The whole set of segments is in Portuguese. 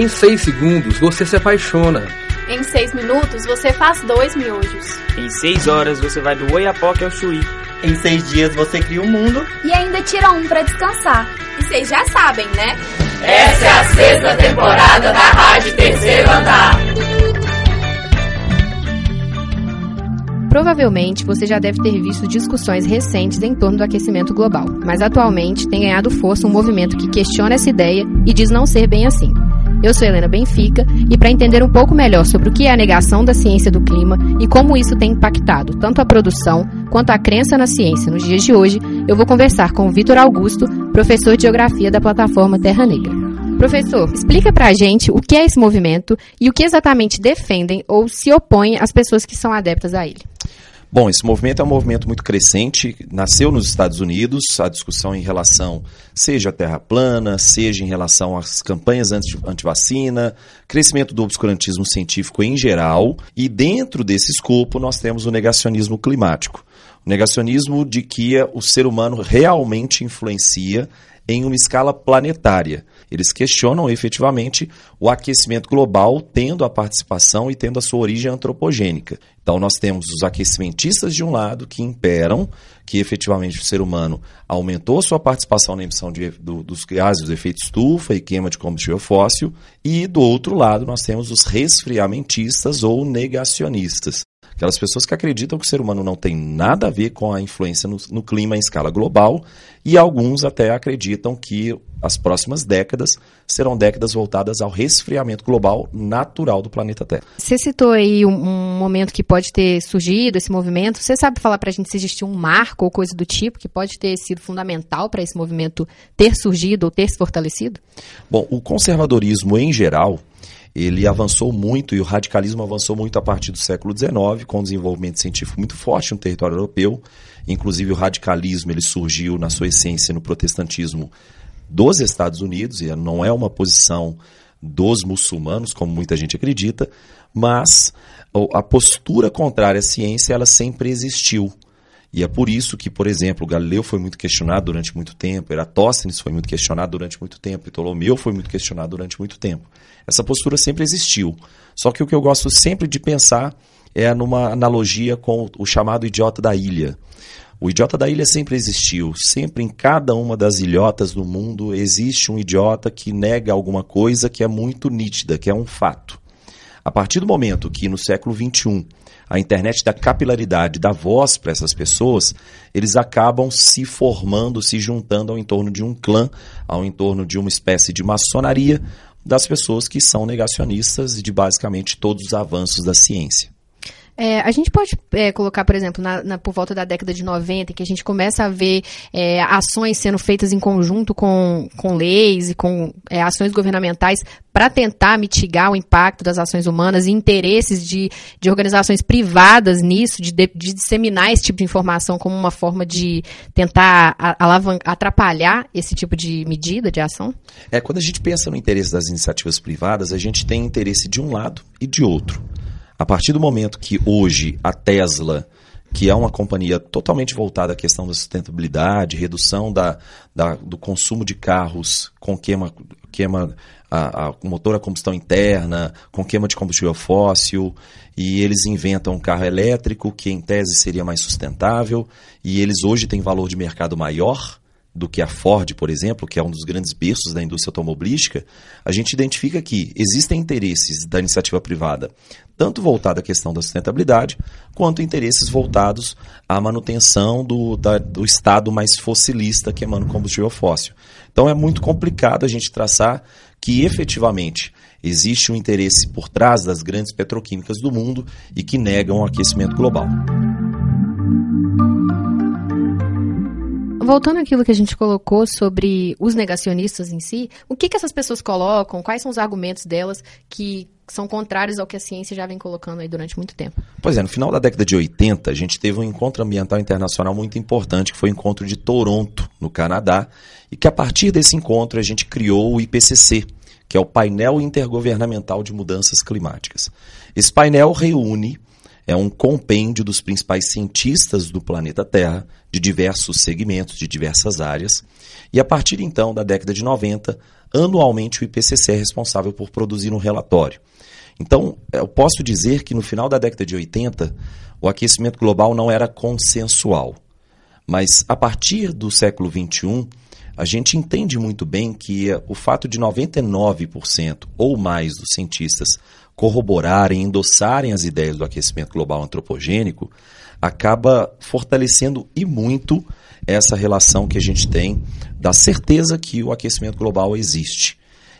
Em 6 segundos você se apaixona. Em 6 minutos você faz dois miojos. Em 6 horas você vai do Oiapoque ao Chuí. Em 6 dias você cria um mundo. E ainda tira um para descansar. E vocês já sabem, né? Essa é a sexta temporada da Rádio Terceiro Andar. Provavelmente você já deve ter visto discussões recentes em torno do aquecimento global, mas atualmente tem ganhado força um movimento que questiona essa ideia e diz não ser bem assim. Eu sou Helena Benfica e para entender um pouco melhor sobre o que é a negação da ciência do clima e como isso tem impactado tanto a produção quanto a crença na ciência nos dias de hoje, eu vou conversar com o Vitor Augusto, professor de Geografia da plataforma Terra Negra. Professor, explica pra gente o que é esse movimento e o que exatamente defendem ou se opõem as pessoas que são adeptas a ele. Bom, esse movimento é um movimento muito crescente, nasceu nos Estados Unidos, a discussão em relação, seja a terra plana, seja em relação às campanhas anti-vacina, crescimento do obscurantismo científico em geral, e dentro desse escopo nós temos o negacionismo climático. O negacionismo de que o ser humano realmente influencia em uma escala planetária. Eles questionam efetivamente o aquecimento global tendo a participação e tendo a sua origem antropogênica. Então nós temos os aquecimentistas de um lado que imperam que efetivamente o ser humano aumentou sua participação na emissão de, do, dos gases do efeito estufa e queima de combustível fóssil, e do outro lado nós temos os resfriamentistas ou negacionistas, Aquelas pessoas que acreditam que o ser humano não tem nada a ver com a influência no, no clima em escala global, e alguns até acreditam que as próximas décadas serão décadas voltadas ao resfriamento global natural do planeta Terra. Você citou aí um, um momento que pode ter surgido esse movimento. Você sabe falar para a gente se existiu um marco ou coisa do tipo que pode ter sido fundamental para esse movimento ter surgido ou ter se fortalecido? Bom, o conservadorismo em geral ele avançou muito e o radicalismo avançou muito a partir do século XIX, com um desenvolvimento científico muito forte no território europeu. Inclusive, o radicalismo ele surgiu, na sua essência, no protestantismo dos Estados Unidos, e não é uma posição dos muçulmanos, como muita gente acredita, mas a postura contrária à ciência ela sempre existiu. E é por isso que, por exemplo, Galileu foi muito questionado durante muito tempo, Eratóstenes foi muito questionado durante muito tempo, Ptolomeu foi muito questionado durante muito tempo. Essa postura sempre existiu. Só que o que eu gosto sempre de pensar é numa analogia com o chamado idiota da ilha. O idiota da ilha sempre existiu. Sempre em cada uma das ilhotas do mundo existe um idiota que nega alguma coisa que é muito nítida, que é um fato. A partir do momento que no século XXI a internet da capilaridade, da voz para essas pessoas, eles acabam se formando, se juntando ao entorno de um clã, ao entorno de uma espécie de maçonaria das pessoas que são negacionistas de basicamente todos os avanços da ciência. É, a gente pode é, colocar, por exemplo, na, na, por volta da década de 90, que a gente começa a ver é, ações sendo feitas em conjunto com, com leis e com é, ações governamentais para tentar mitigar o impacto das ações humanas e interesses de, de organizações privadas nisso, de, de, de disseminar esse tipo de informação como uma forma de tentar atrapalhar esse tipo de medida, de ação? É, quando a gente pensa no interesse das iniciativas privadas, a gente tem interesse de um lado e de outro. A partir do momento que hoje a Tesla, que é uma companhia totalmente voltada à questão da sustentabilidade, redução da, da do consumo de carros com queima, queima a, a, motor a combustão interna, com queima de combustível fóssil, e eles inventam um carro elétrico que em tese seria mais sustentável, e eles hoje têm valor de mercado maior do que a Ford, por exemplo, que é um dos grandes berços da indústria automobilística, a gente identifica que existem interesses da iniciativa privada, tanto voltada à questão da sustentabilidade, quanto interesses voltados à manutenção do, da, do estado mais fossilista que emana o combustível fóssil. Então é muito complicado a gente traçar que efetivamente existe um interesse por trás das grandes petroquímicas do mundo e que negam o aquecimento global. Voltando àquilo que a gente colocou sobre os negacionistas em si, o que, que essas pessoas colocam? Quais são os argumentos delas que são contrários ao que a ciência já vem colocando aí durante muito tempo? Pois é, no final da década de 80, a gente teve um encontro ambiental internacional muito importante, que foi o encontro de Toronto, no Canadá, e que a partir desse encontro a gente criou o IPCC, que é o Painel Intergovernamental de Mudanças Climáticas. Esse painel reúne é um compêndio dos principais cientistas do planeta Terra, de diversos segmentos, de diversas áreas. E a partir então da década de 90, anualmente o IPCC é responsável por produzir um relatório. Então, eu posso dizer que no final da década de 80, o aquecimento global não era consensual. Mas a partir do século XXI, a gente entende muito bem que o fato de 99% ou mais dos cientistas corroborarem, endossarem as ideias do aquecimento global antropogênico, acaba fortalecendo e muito essa relação que a gente tem da certeza que o aquecimento global existe.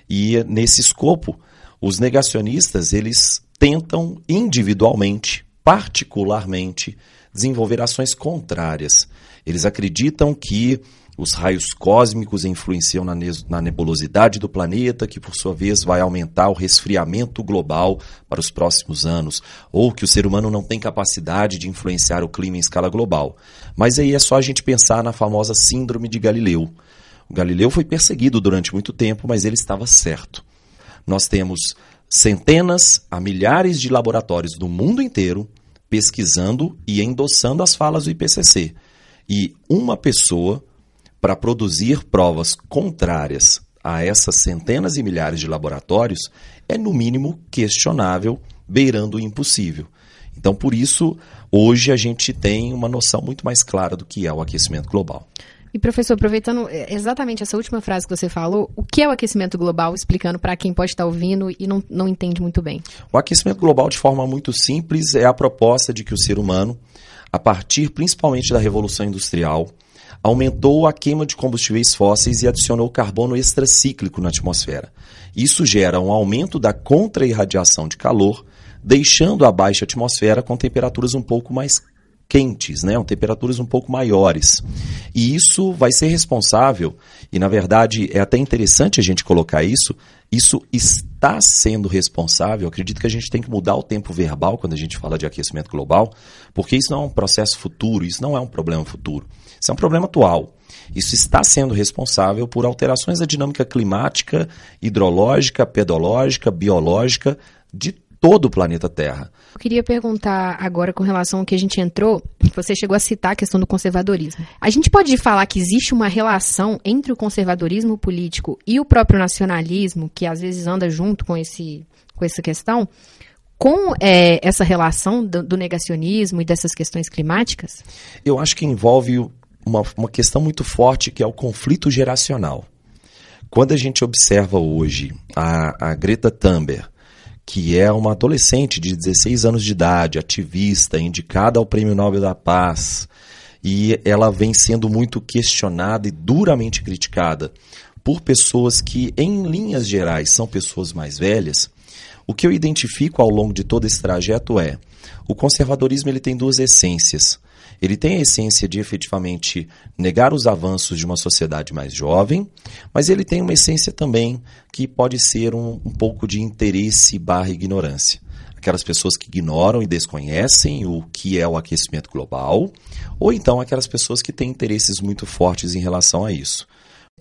E nesse escopo, os negacionistas, eles tentam individualmente, particularmente, desenvolver ações contrárias. Eles acreditam que os raios cósmicos influenciam na, na, nebulosidade do planeta, que por sua vez vai aumentar o resfriamento global para os próximos anos, ou que o ser humano não tem capacidade de influenciar o clima em escala global. Mas aí é só a gente pensar na famosa Síndrome de Galileu. O Galileu foi perseguido durante muito tempo, mas ele estava certo. Nós temos centenas a milhares de laboratórios do mundo inteiro pesquisando e endossando as falas do IPCC. E uma pessoa para produzir provas contrárias a essas centenas e milhares de laboratórios é, no mínimo, questionável, beirando o impossível. Então, por isso, hoje a gente tem uma noção muito mais clara do que é o aquecimento global. E professor, aproveitando é, exatamente essa última frase que você falou, o que é o aquecimento global, explicando para quem pode estar ouvindo e não, não entende muito bem? O aquecimento global, de forma muito simples, é a proposta de que o ser humano, a partir principalmente da Revolução Industrial, aumentou a queima de combustíveis fósseis e adicionou carbono extracíclico na atmosfera. Isso gera um aumento da contra-irradiação de calor, deixando a baixa atmosfera com temperaturas um pouco mais quentes, né? temperaturas um pouco maiores. E isso vai ser responsável, e na verdade é até interessante a gente colocar isso, isso está sendo responsável. acredito que a gente tem que mudar o tempo verbal quando a gente fala de aquecimento global, porque isso não é um processo futuro, isso não é um problema futuro. Isso é um problema atual. Isso está sendo responsável por alterações da dinâmica climática, hidrológica, pedológica, biológica de todo o planeta Terra. Eu queria perguntar agora com relação ao que a gente entrou, você chegou a citar a questão do conservadorismo. A gente pode falar que existe uma relação entre o conservadorismo político e o próprio nacionalismo, que às vezes anda junto com, esse, com essa questão, com é, essa relação do, do negacionismo e dessas questões climáticas? Eu acho que envolve uma, uma questão muito forte que é o conflito geracional. Quando a gente observa hoje a, a Greta Thunberg, que é uma adolescente de 16 anos de idade, ativista, indicada ao Prêmio Nobel da Paz, e ela vem sendo muito questionada e duramente criticada por pessoas que, em linhas gerais, são pessoas mais velhas. O que eu identifico ao longo de todo esse trajeto é o conservadorismo ele tem duas essências. Ele tem a essência de efetivamente negar os avanços de uma sociedade mais jovem, mas ele tem uma essência também que pode ser um, um pouco de interesse barra ignorância. Aquelas pessoas que ignoram e desconhecem o que é o aquecimento global, ou então aquelas pessoas que têm interesses muito fortes em relação a isso.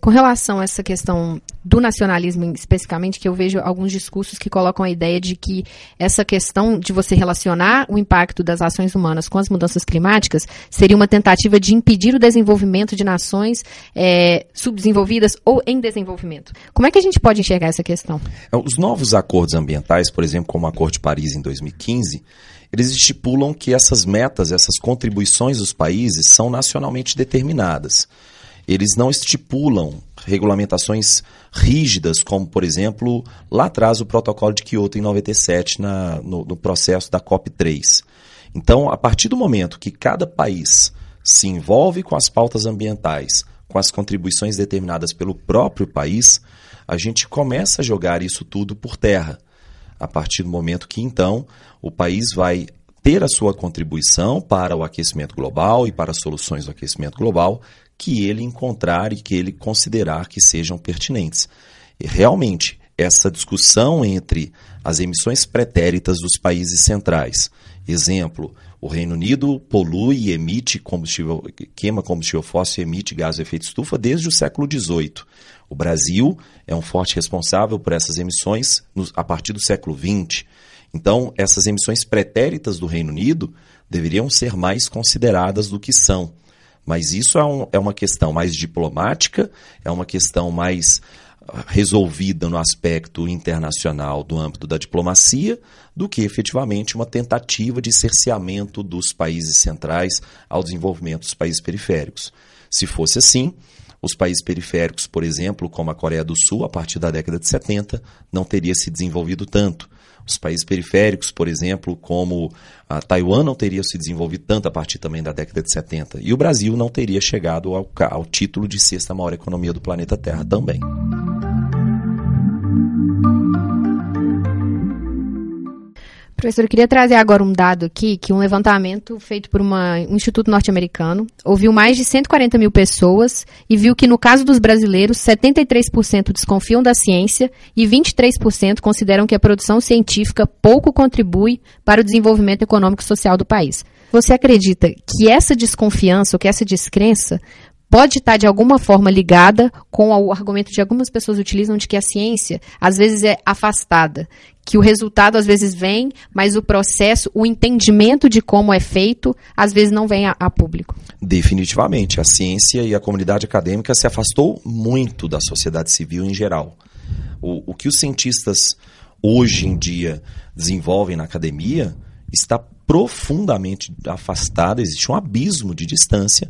Com relação a essa questão do nacionalismo especificamente, que eu vejo alguns discursos que colocam a ideia de que essa questão de você relacionar o impacto das ações humanas com as mudanças climáticas seria uma tentativa de impedir o desenvolvimento de nações é, subdesenvolvidas ou em desenvolvimento. Como é que a gente pode enxergar essa questão? É, os novos acordos ambientais, por exemplo, como o Acordo de Paris em 2015, eles estipulam que essas metas, essas contribuições dos países são nacionalmente determinadas eles não estipulam regulamentações rígidas, como, por exemplo, lá atrás o protocolo de Kyoto em 97, na, no, no processo da COP3. Então, a partir do momento que cada país se envolve com as pautas ambientais, com as contribuições determinadas pelo próprio país, a gente começa a jogar isso tudo por terra. A partir do momento que, então, o país vai ter a sua contribuição para o aquecimento global e para as soluções do aquecimento global que ele encontrar e que ele considerar que sejam pertinentes. E realmente, essa discussão entre as emissões pretéritas dos países centrais, exemplo, o Reino Unido polui e emite combustível, queima combustível fóssil e emite gás de efeito estufa desde o século XVIII. O Brasil é um forte responsável por essas emissões a partir do século XX. Então, essas emissões pretéritas do Reino Unido deveriam ser mais consideradas do que são. Mas isso é, um, é uma questão mais diplomática, é uma questão mais resolvida no aspecto internacional do âmbito da diplomacia do que efetivamente uma tentativa de cerceamento dos países centrais ao desenvolvimento dos países periféricos. Se fosse assim, os países periféricos, por exemplo, como a Coreia do Sul, a partir da década de 70, não teria se desenvolvido tanto. Os países periféricos, por exemplo, como a Taiwan, não teria se desenvolvido tanto a partir também da década de 70. E o Brasil não teria chegado ao, ao título de sexta maior economia do planeta Terra também. Professor, eu queria trazer agora um dado aqui, que um levantamento feito por uma, um instituto norte-americano ouviu mais de 140 mil pessoas e viu que, no caso dos brasileiros, 73% desconfiam da ciência e 23% consideram que a produção científica pouco contribui para o desenvolvimento econômico e social do país. Você acredita que essa desconfiança ou que essa descrença pode estar de alguma forma ligada com o argumento de algumas pessoas utilizam de que a ciência às vezes é afastada, que o resultado às vezes vem, mas o processo, o entendimento de como é feito, às vezes não vem a, a público. Definitivamente, a ciência e a comunidade acadêmica se afastou muito da sociedade civil em geral. O, o que os cientistas hoje em dia desenvolvem na academia está profundamente afastado, existe um abismo de distância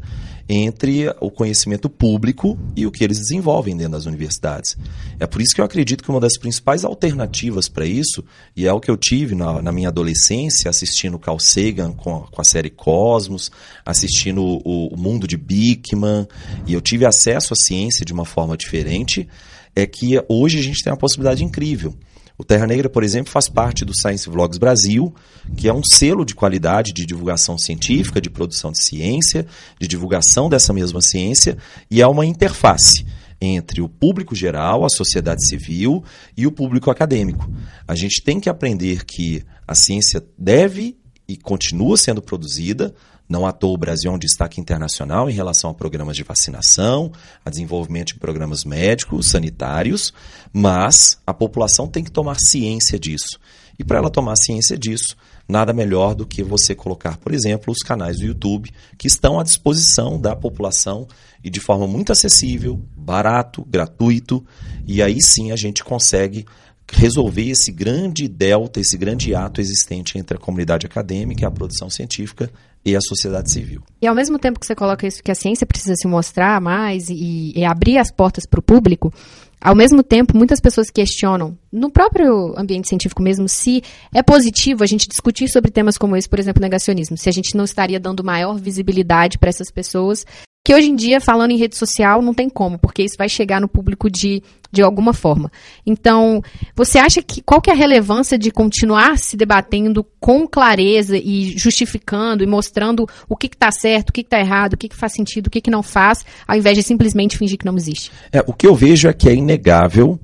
entre o conhecimento público e o que eles desenvolvem dentro das universidades. É por isso que eu acredito que uma das principais alternativas para isso, e é o que eu tive na, na minha adolescência, assistindo Carl Sagan com a, com a série Cosmos, assistindo o, o Mundo de Bickman, e eu tive acesso à ciência de uma forma diferente, é que hoje a gente tem uma possibilidade incrível o Terra Negra, por exemplo, faz parte do Science Vlogs Brasil, que é um selo de qualidade de divulgação científica, de produção de ciência, de divulgação dessa mesma ciência, e é uma interface entre o público geral, a sociedade civil e o público acadêmico. A gente tem que aprender que a ciência deve e continua sendo produzida não à toa o Brasil é um destaque internacional em relação a programas de vacinação, a desenvolvimento de programas médicos, sanitários, mas a população tem que tomar ciência disso. E para ela tomar ciência disso, nada melhor do que você colocar, por exemplo, os canais do YouTube que estão à disposição da população e de forma muito acessível, barato, gratuito, e aí sim a gente consegue resolver esse grande delta, esse grande ato existente entre a comunidade acadêmica e a produção científica e a sociedade civil. E ao mesmo tempo que você coloca isso, que a ciência precisa se mostrar mais e, e abrir as portas para o público, ao mesmo tempo, muitas pessoas questionam, no próprio ambiente científico mesmo, se é positivo a gente discutir sobre temas como esse, por exemplo, negacionismo, se a gente não estaria dando maior visibilidade para essas pessoas que hoje em dia, falando em rede social, não tem como, porque isso vai chegar no público de, de alguma forma. Então, você acha que qual que é a relevância de continuar se debatendo com clareza e justificando e mostrando o que está certo, o que está errado, o que, que, faz sentido, o que, que não faz, ao invés de simplesmente fingir que não existe? É, o que eu vejo é que é inegável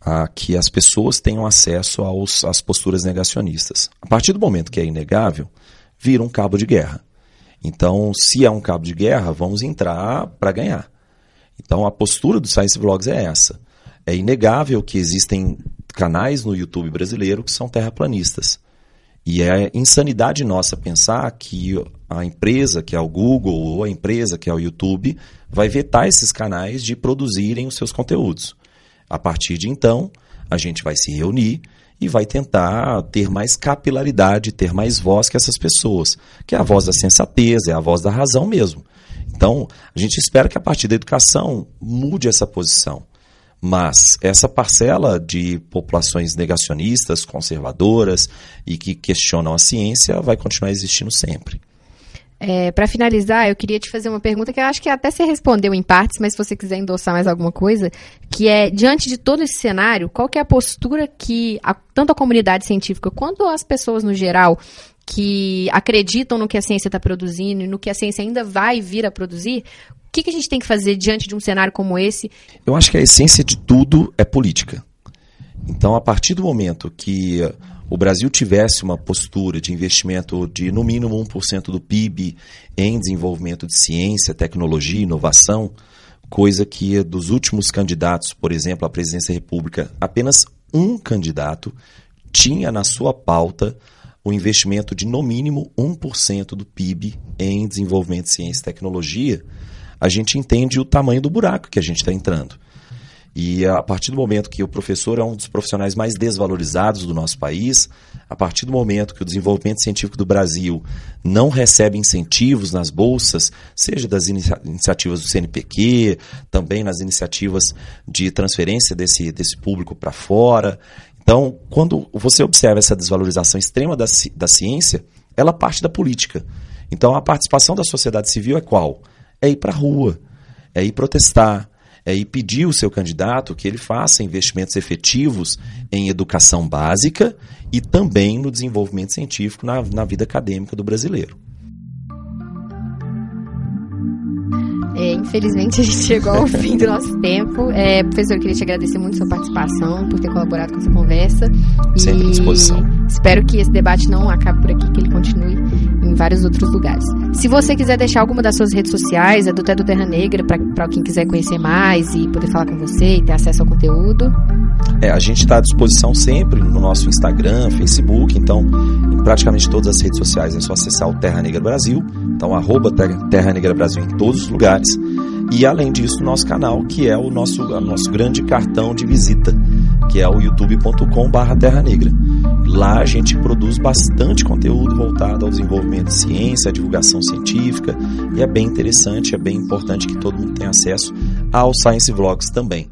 a que as pessoas tenham acesso aos, às posturas negacionistas. A partir do momento que é inegável, vira um cabo de guerra. Então, se é um cabo de guerra, vamos entrar para ganhar. Então, a postura do Science Vlogs é essa. É inegável que existem canais no YouTube brasileiro que são terraplanistas. E é insanidade nossa pensar que a empresa, que é o Google, ou a empresa, que é o YouTube, vai vetar esses canais de produzirem os seus conteúdos. A partir de então, a gente vai se reunir e vai tentar ter mais capilaridade, ter mais voz que essas pessoas, que é a voz da sensatez, é a voz da razão mesmo. Então, a gente espera que a partir da educação mude essa posição. Mas essa parcela de populações negacionistas, conservadoras e que questionam a ciência vai continuar existindo sempre. É, para finalizar, eu queria te fazer uma pergunta que eu acho que até você respondeu em partes, mas se você quiser endossar mais alguma coisa, que é, diante de todo esse cenário, qual que é a postura que a, tanto a comunidade científica quanto as pessoas no geral que acreditam no que a ciência está produzindo e no que a ciência ainda vai vir a produzir, o que, que a gente tem que fazer diante de um cenário como esse? Eu acho que a essência de tudo é política. Então, a partir do momento que o Brasil tivesse uma postura de investimento de no mínimo 1% do PIB em desenvolvimento de ciência, tecnologia inovação, coisa que dos últimos candidatos, por exemplo, à presidência da República, apenas um candidato tinha na sua pauta o investimento de no mínimo 1% do PIB em desenvolvimento de ciência e tecnologia, a gente entende o tamanho do buraco que a gente está entrando. E a partir do momento que o professor é um dos profissionais mais desvalorizados do nosso país, a partir do momento que o desenvolvimento científico do Brasil não recebe incentivos nas bolsas, seja das inicia iniciativas do CNPq, também nas iniciativas de transferência desse, desse público para fora. Então, quando você observa essa desvalorização extrema da, da ciência, ela parte da política. Então, a participação da sociedade civil é qual? É ir para a rua, é ir protestar, é ir pedir o seu candidato que ele faça investimentos efetivos em educação básica e também no desenvolvimento científico na, na vida acadêmica do brasileiro. É, infelizmente a gente chegou ao fim do nosso tempo. É, professor, eu queria te agradecer muito a sua participação, por ter colaborado com essa conversa. Sempre à disposição. Espero que esse debate não acabe por aqui, que ele continue em vários outros lugares. Se você quiser deixar alguma das suas redes sociais, é do Terra Negra, para quem quiser conhecer mais e poder falar com você e ter acesso ao conteúdo. É, a gente está à disposição sempre no nosso Instagram, Facebook, então em praticamente todas as redes sociais é só acessar o Terra Negra Brasil, então arroba Terra Negra Brasil em todos os lugares. E além disso, nosso canal, que é o nosso, o nosso grande cartão de visita, que é o youtube.com.br Terra Negra. Lá a gente produz bastante conteúdo voltado ao desenvolvimento de ciência, à divulgação científica, e é bem interessante, é bem importante que todo mundo tenha acesso aos Science Vlogs também.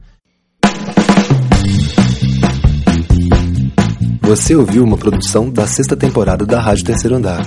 Você ouviu uma produção da sexta temporada da Rádio Terceiro Andar.